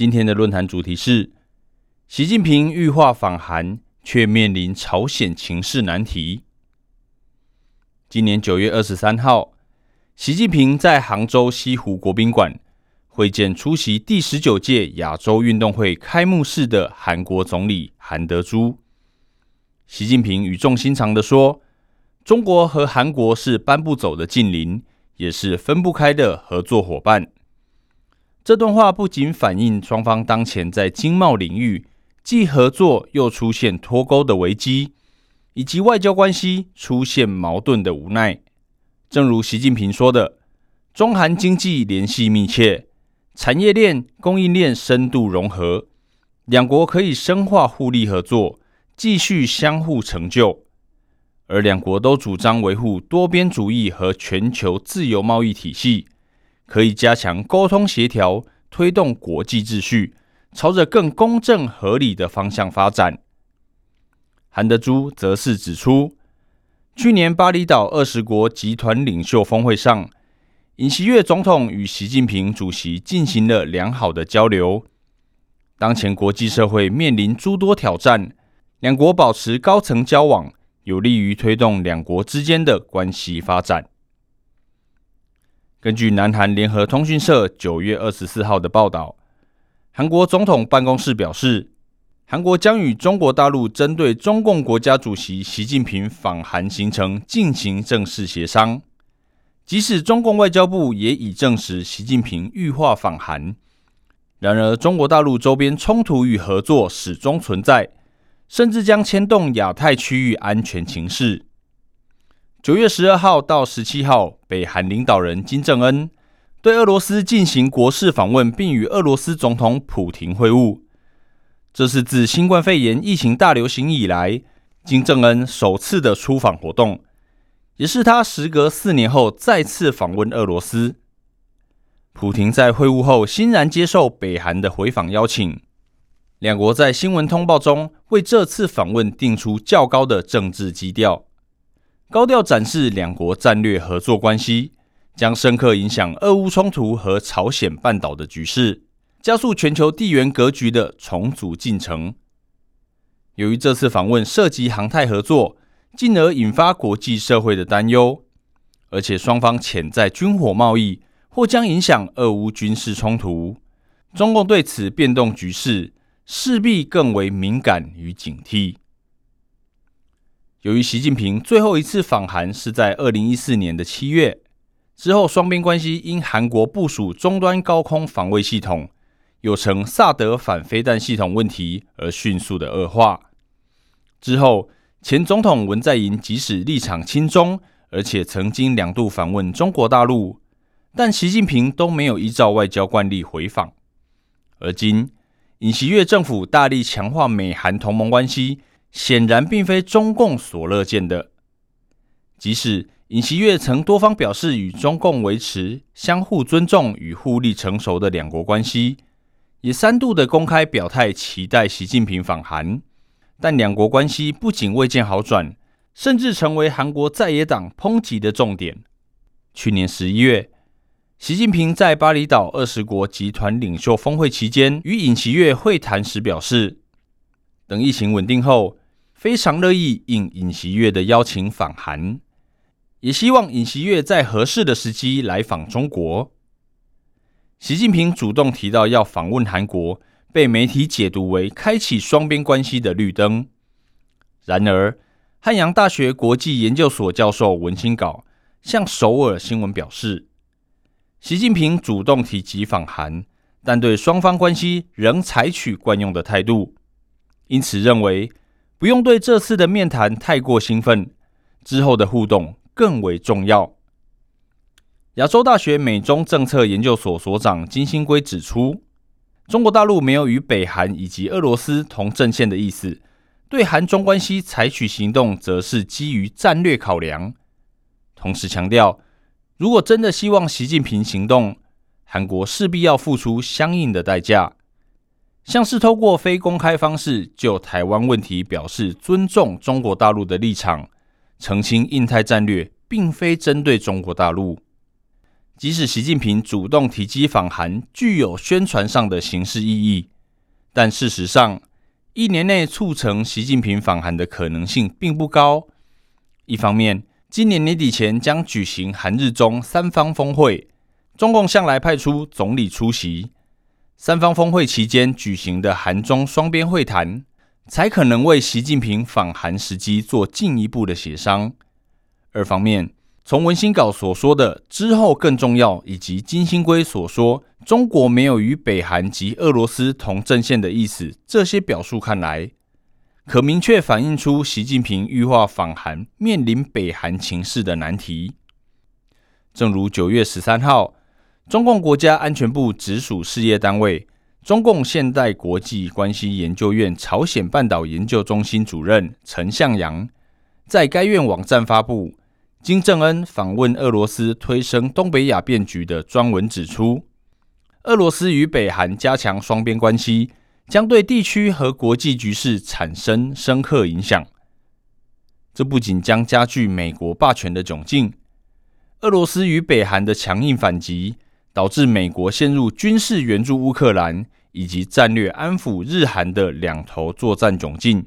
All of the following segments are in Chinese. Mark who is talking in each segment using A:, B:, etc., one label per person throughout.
A: 今天的论坛主题是：习近平欲化访韩，却面临朝鲜情势难题。今年九月二十三号，习近平在杭州西湖国宾馆会见出席第十九届亚洲运动会开幕式的韩国总理韩德洙。习近平语重心长的说。中国和韩国是搬不走的近邻，也是分不开的合作伙伴。这段话不仅反映双方当前在经贸领域既合作又出现脱钩的危机，以及外交关系出现矛盾的无奈。正如习近平说的：“中韩经济联系密切，产业链、供应链深度融合，两国可以深化互利合作，继续相互成就。”而两国都主张维护多边主义和全球自由贸易体系，可以加强沟通协调，推动国际秩序朝着更公正合理的方向发展。韩德洙则是指出，去年巴厘岛二十国集团领袖峰会上，尹锡悦总统与习近平主席进行了良好的交流。当前国际社会面临诸多挑战，两国保持高层交往。有利于推动两国之间的关系发展。根据南韩联合通讯社九月二十四号的报道，韩国总统办公室表示，韩国将与中国大陆针对中共国家主席习近平访韩行程进行正式协商。即使中共外交部也已证实习近平预化访韩，然而中国大陆周边冲突与合作始终存在。甚至将牵动亚太区域安全情势。九月十二号到十七号，北韩领导人金正恩对俄罗斯进行国事访问，并与俄罗斯总统普廷会晤。这是自新冠肺炎疫情大流行以来，金正恩首次的出访活动，也是他时隔四年后再次访问俄罗斯。普廷在会晤后欣然接受北韩的回访邀请。两国在新闻通报中为这次访问定出较高的政治基调，高调展示两国战略合作关系将深刻影响俄乌冲突和朝鲜半岛的局势，加速全球地缘格局的重组进程。由于这次访问涉及航太合作，进而引发国际社会的担忧，而且双方潜在军火贸易或将影响俄乌军事冲突，中共对此变动局势。势必更为敏感与警惕。由于习近平最后一次访韩是在二零一四年的七月之后，双边关系因韩国部署终端高空防卫系统，又称萨德反飞弹系统问题而迅速的恶化。之后，前总统文在寅即使立场亲中，而且曾经两度访问中国大陆，但习近平都没有依照外交惯例回访。而今，尹锡悦政府大力强化美韩同盟关系，显然并非中共所乐见的。即使尹锡悦曾多方表示与中共维持相互尊重与互利成熟的两国关系，也三度的公开表态期待习近平访韩，但两国关系不仅未见好转，甚至成为韩国在野党抨击的重点。去年十一月。习近平在巴厘岛二十国集团领袖峰会期间与尹锡悦会谈时表示，等疫情稳定后，非常乐意应尹锡悦的邀请访韩，也希望尹锡悦在合适的时机来访中国。习近平主动提到要访问韩国，被媒体解读为开启双边关系的绿灯。然而，汉阳大学国际研究所教授文清稿向首尔新闻表示。习近平主动提及访韩，但对双方关系仍采取惯用的态度，因此认为不用对这次的面谈太过兴奋，之后的互动更为重要。亚洲大学美中政策研究所所长金星圭指出，中国大陆没有与北韩以及俄罗斯同阵线的意思，对韩中关系采取行动，则是基于战略考量。同时强调，如果真的希望习近平行动，韩国势必要付出相应的代价，像是透过非公开方式就台湾问题表示尊重中国大陆的立场，澄清印太战略并非针对中国大陆。即使习近平主动提及访韩，具有宣传上的形式意义，但事实上，一年内促成习近平访韩的可能性并不高。一方面，今年年底前将举行韩日中三方峰会。中共向来派出总理出席三方峰会期间举行的韩中双边会谈，才可能为习近平访韩时机做进一步的协商。二方面，从文新稿所说的之后更重要，以及金星圭所说中国没有与北韩及俄罗斯同阵线的意思，这些表述看来，可明确反映出习近平欲化访韩面临北韩情势的难题。正如九月十三号。中共国家安全部直属事业单位中共现代国际关系研究院朝鲜半岛研究中心主任陈向阳在该院网站发布金正恩访问俄罗斯推升东北亚变局的专文，指出，俄罗斯与北韩加强双边关系，将对地区和国际局势产生深刻影响。这不仅将加剧美国霸权的窘境，俄罗斯与北韩的强硬反击。导致美国陷入军事援助乌克兰以及战略安抚日韩的两头作战窘境。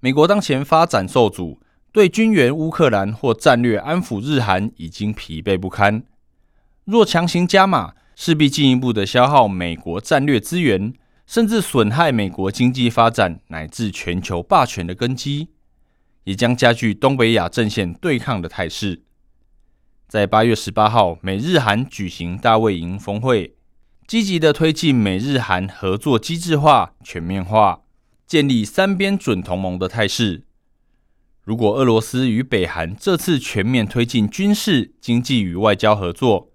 A: 美国当前发展受阻，对军援乌克兰或战略安抚日韩已经疲惫不堪。若强行加码，势必进一步的消耗美国战略资源，甚至损害美国经济发展乃至全球霸权的根基，也将加剧东北亚阵线对抗的态势。在八月十八号，美日韩举行大卫营峰会，积极的推进美日韩合作机制化、全面化，建立三边准同盟的态势。如果俄罗斯与北韩这次全面推进军事、经济与外交合作，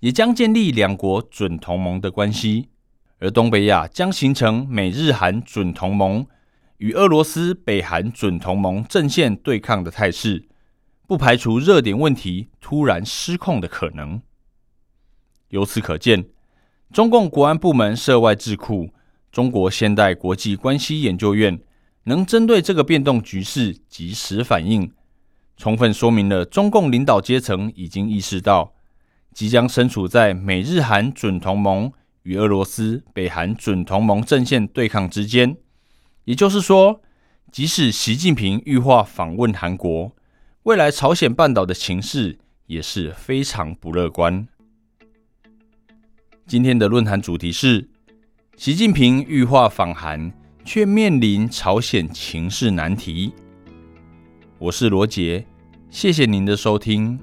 A: 也将建立两国准同盟的关系，而东北亚将形成美日韩准同盟与俄罗斯、北韩准同盟阵线对抗的态势。不排除热点问题突然失控的可能。由此可见，中共国安部门涉外智库中国现代国际关系研究院能针对这个变动局势及时反应，充分说明了中共领导阶层已经意识到，即将身处在美日韩准同盟与俄罗斯、北韩准同盟阵线对抗之间。也就是说，即使习近平预化访问韩国。未来朝鲜半岛的情势也是非常不乐观。今天的论坛主题是：习近平欲化访韩，却面临朝鲜情势难题。我是罗杰，谢谢您的收听。